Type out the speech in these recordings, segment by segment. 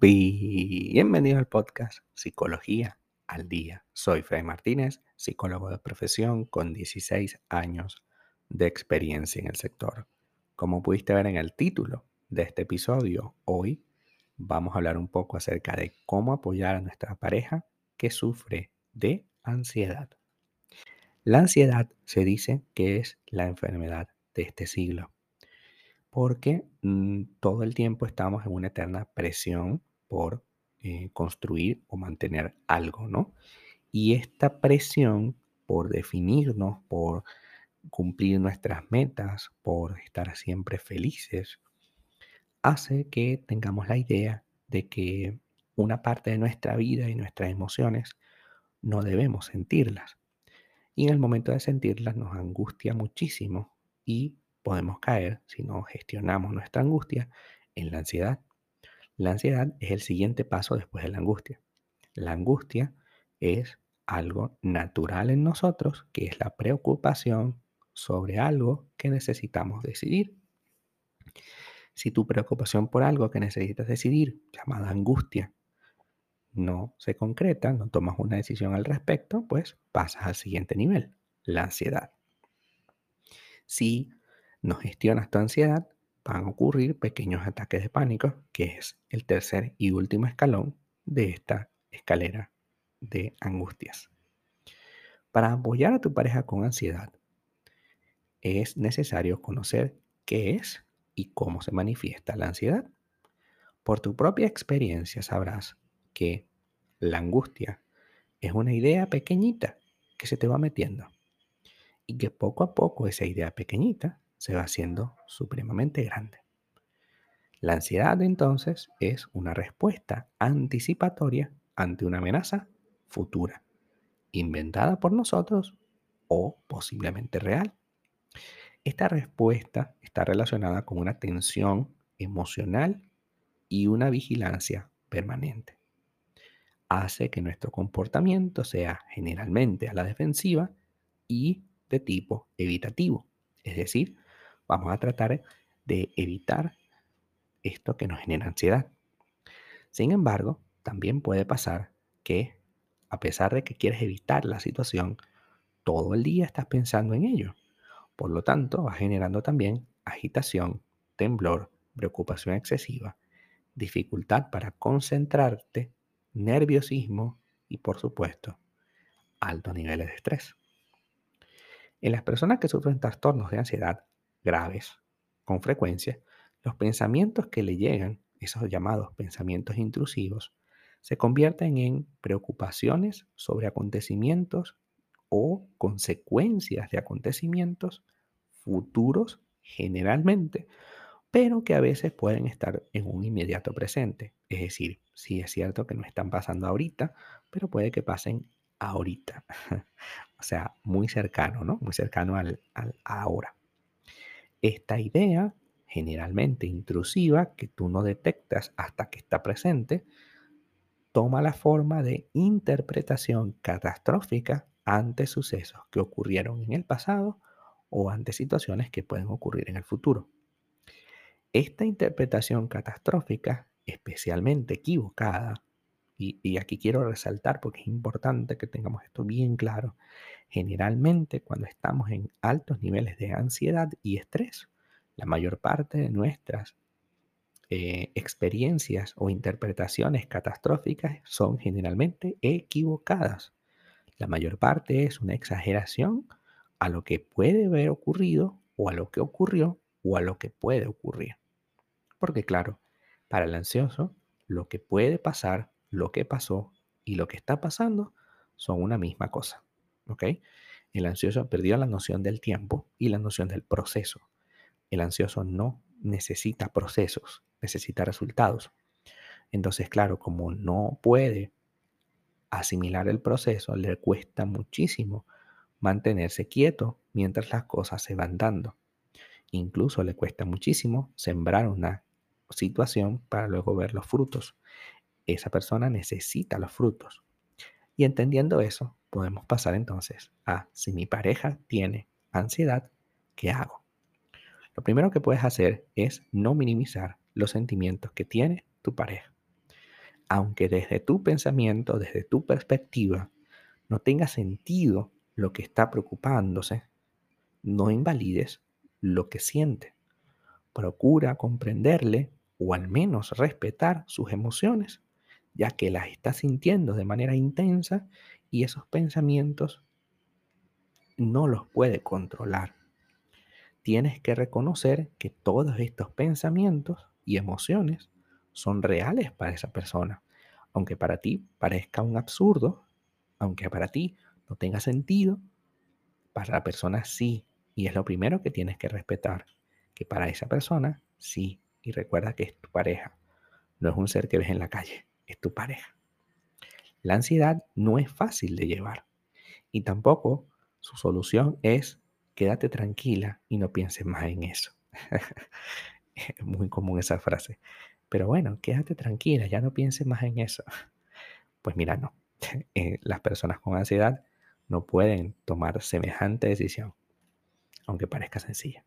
Bienvenido al podcast Psicología al Día. Soy Fray Martínez, psicólogo de profesión con 16 años de experiencia en el sector. Como pudiste ver en el título de este episodio, hoy vamos a hablar un poco acerca de cómo apoyar a nuestra pareja que sufre de ansiedad. La ansiedad se dice que es la enfermedad de este siglo, porque mm, todo el tiempo estamos en una eterna presión por eh, construir o mantener algo, ¿no? Y esta presión por definirnos, por cumplir nuestras metas, por estar siempre felices, hace que tengamos la idea de que una parte de nuestra vida y nuestras emociones no debemos sentirlas. Y en el momento de sentirlas nos angustia muchísimo y podemos caer, si no gestionamos nuestra angustia, en la ansiedad. La ansiedad es el siguiente paso después de la angustia. La angustia es algo natural en nosotros, que es la preocupación sobre algo que necesitamos decidir. Si tu preocupación por algo que necesitas decidir, llamada angustia, no se concreta, no tomas una decisión al respecto, pues pasas al siguiente nivel, la ansiedad. Si no gestionas tu ansiedad, van a ocurrir pequeños ataques de pánico, que es el tercer y último escalón de esta escalera de angustias. Para apoyar a tu pareja con ansiedad, es necesario conocer qué es y cómo se manifiesta la ansiedad. Por tu propia experiencia sabrás que la angustia es una idea pequeñita que se te va metiendo y que poco a poco esa idea pequeñita se va haciendo supremamente grande. La ansiedad entonces es una respuesta anticipatoria ante una amenaza futura, inventada por nosotros o posiblemente real. Esta respuesta está relacionada con una tensión emocional y una vigilancia permanente. Hace que nuestro comportamiento sea generalmente a la defensiva y de tipo evitativo, es decir, Vamos a tratar de evitar esto que nos genera ansiedad. Sin embargo, también puede pasar que a pesar de que quieres evitar la situación, todo el día estás pensando en ello. Por lo tanto, va generando también agitación, temblor, preocupación excesiva, dificultad para concentrarte, nerviosismo y, por supuesto, altos niveles de estrés. En las personas que sufren trastornos de ansiedad graves, con frecuencia, los pensamientos que le llegan, esos llamados pensamientos intrusivos, se convierten en preocupaciones sobre acontecimientos o consecuencias de acontecimientos futuros generalmente, pero que a veces pueden estar en un inmediato presente. Es decir, sí es cierto que no están pasando ahorita, pero puede que pasen ahorita. o sea, muy cercano, ¿no? Muy cercano al, al ahora. Esta idea, generalmente intrusiva, que tú no detectas hasta que está presente, toma la forma de interpretación catastrófica ante sucesos que ocurrieron en el pasado o ante situaciones que pueden ocurrir en el futuro. Esta interpretación catastrófica, especialmente equivocada, y, aquí quiero resaltar porque es importante que tengamos esto bien claro, generalmente cuando estamos en altos niveles de ansiedad y estrés, la mayor parte de nuestras eh, experiencias o interpretaciones catastróficas son generalmente equivocadas. La mayor parte es una exageración a lo que puede haber ocurrido o a lo que ocurrió o a lo que puede ocurrir. Porque claro, para el ansioso, lo que puede pasar lo que pasó y lo que está pasando son una misma cosa. ¿Ok? El ansioso perdió la noción del tiempo y la noción del proceso. El ansioso no necesita procesos, necesita resultados. Entonces, claro, como no puede asimilar el proceso, le cuesta muchísimo mantenerse quieto mientras las cosas se van dando. Incluso le cuesta muchísimo sembrar una situación para luego ver los frutos esa persona necesita los frutos. Y entendiendo eso, podemos pasar entonces a si mi pareja tiene ansiedad, ¿qué hago? Lo primero que puedes hacer es no minimizar los sentimientos que tiene tu pareja. Aunque desde tu pensamiento, desde tu perspectiva, no tenga sentido lo que está preocupándose, no invalides lo que siente. Procura comprenderle o al menos respetar sus emociones, ya que las está sintiendo de manera intensa y esos pensamientos no los puede controlar. Tienes que reconocer que todos estos pensamientos y emociones son reales para esa persona. Aunque para ti parezca un absurdo, aunque para ti no tenga sentido, para la persona sí. Y es lo primero que tienes que respetar, que para esa persona sí. Y recuerda que es tu pareja, no es un ser que ves en la calle, es tu pareja. La ansiedad no es fácil de llevar y tampoco su solución es quédate tranquila y no pienses más en eso. es muy común esa frase. Pero bueno, quédate tranquila, ya no pienses más en eso. Pues mira, no. Eh, las personas con ansiedad no pueden tomar semejante decisión, aunque parezca sencilla.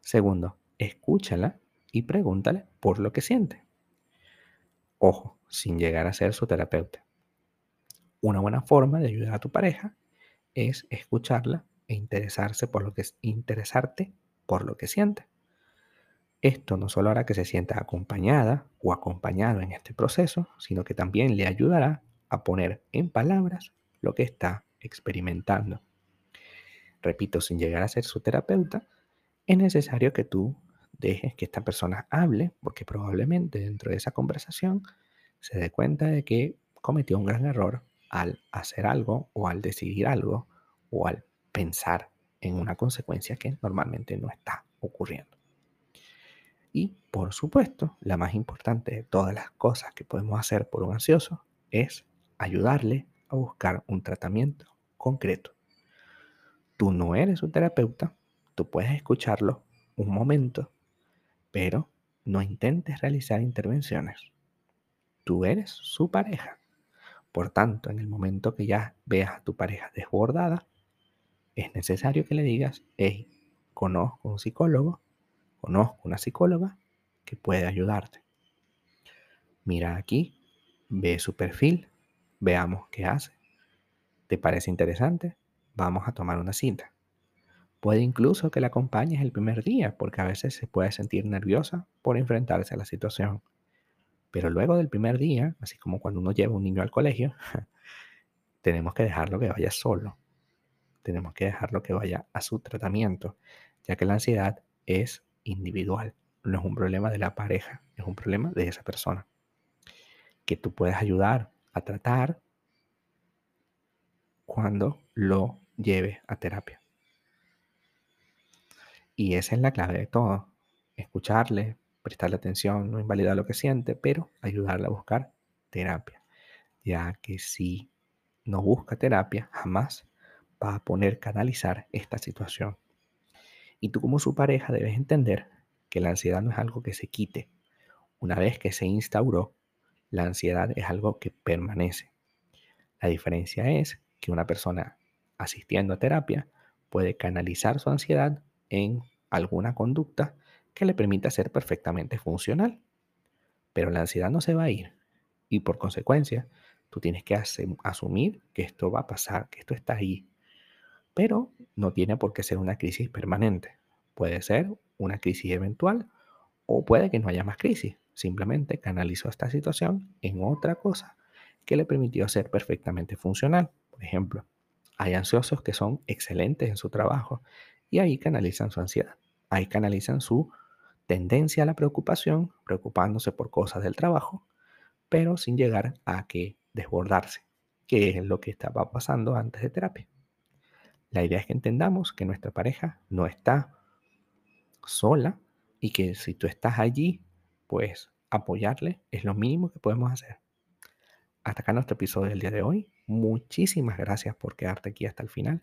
Segundo, escúchala y pregúntale por lo que siente. Ojo, sin llegar a ser su terapeuta. Una buena forma de ayudar a tu pareja es escucharla e interesarse por lo que es interesarte por lo que siente. Esto no solo hará que se sienta acompañada o acompañado en este proceso, sino que también le ayudará a poner en palabras lo que está experimentando. Repito, sin llegar a ser su terapeuta, es necesario que tú dejes que esta persona hable, porque probablemente dentro de esa conversación se dé cuenta de que cometió un gran error al hacer algo o al decidir algo o al pensar en una consecuencia que normalmente no está ocurriendo. Y por supuesto, la más importante de todas las cosas que podemos hacer por un ansioso es ayudarle a buscar un tratamiento concreto. Tú no eres un terapeuta, tú puedes escucharlo un momento, pero no intentes realizar intervenciones. Tú eres su pareja. Por tanto, en el momento que ya veas a tu pareja desbordada, es necesario que le digas, hey, conozco un psicólogo, conozco una psicóloga que puede ayudarte. Mira aquí, ve su perfil, veamos qué hace. ¿Te parece interesante? Vamos a tomar una cita. Puede incluso que la acompañes el primer día, porque a veces se puede sentir nerviosa por enfrentarse a la situación. Pero luego del primer día, así como cuando uno lleva un niño al colegio, tenemos que dejarlo que vaya solo. Tenemos que dejarlo que vaya a su tratamiento, ya que la ansiedad es individual, no es un problema de la pareja, es un problema de esa persona. Que tú puedes ayudar a tratar cuando lo lleve a terapia. Y esa es la clave de todo. Escucharle, prestarle atención, no invalidar lo que siente, pero ayudarle a buscar terapia. Ya que si no busca terapia, jamás va a poner canalizar esta situación. Y tú como su pareja debes entender que la ansiedad no es algo que se quite. Una vez que se instauró, la ansiedad es algo que permanece. La diferencia es que una persona asistiendo a terapia puede canalizar su ansiedad en alguna conducta que le permita ser perfectamente funcional. Pero la ansiedad no se va a ir y por consecuencia tú tienes que asumir que esto va a pasar, que esto está ahí. Pero no tiene por qué ser una crisis permanente. Puede ser una crisis eventual o puede que no haya más crisis. Simplemente canalizó esta situación en otra cosa que le permitió ser perfectamente funcional. Por ejemplo, hay ansiosos que son excelentes en su trabajo y ahí canalizan su ansiedad. Ahí canalizan su tendencia a la preocupación, preocupándose por cosas del trabajo, pero sin llegar a que desbordarse, que es lo que estaba pasando antes de terapia. La idea es que entendamos que nuestra pareja no está sola y que si tú estás allí, pues apoyarle es lo mínimo que podemos hacer. Hasta acá nuestro episodio del día de hoy. Muchísimas gracias por quedarte aquí hasta el final.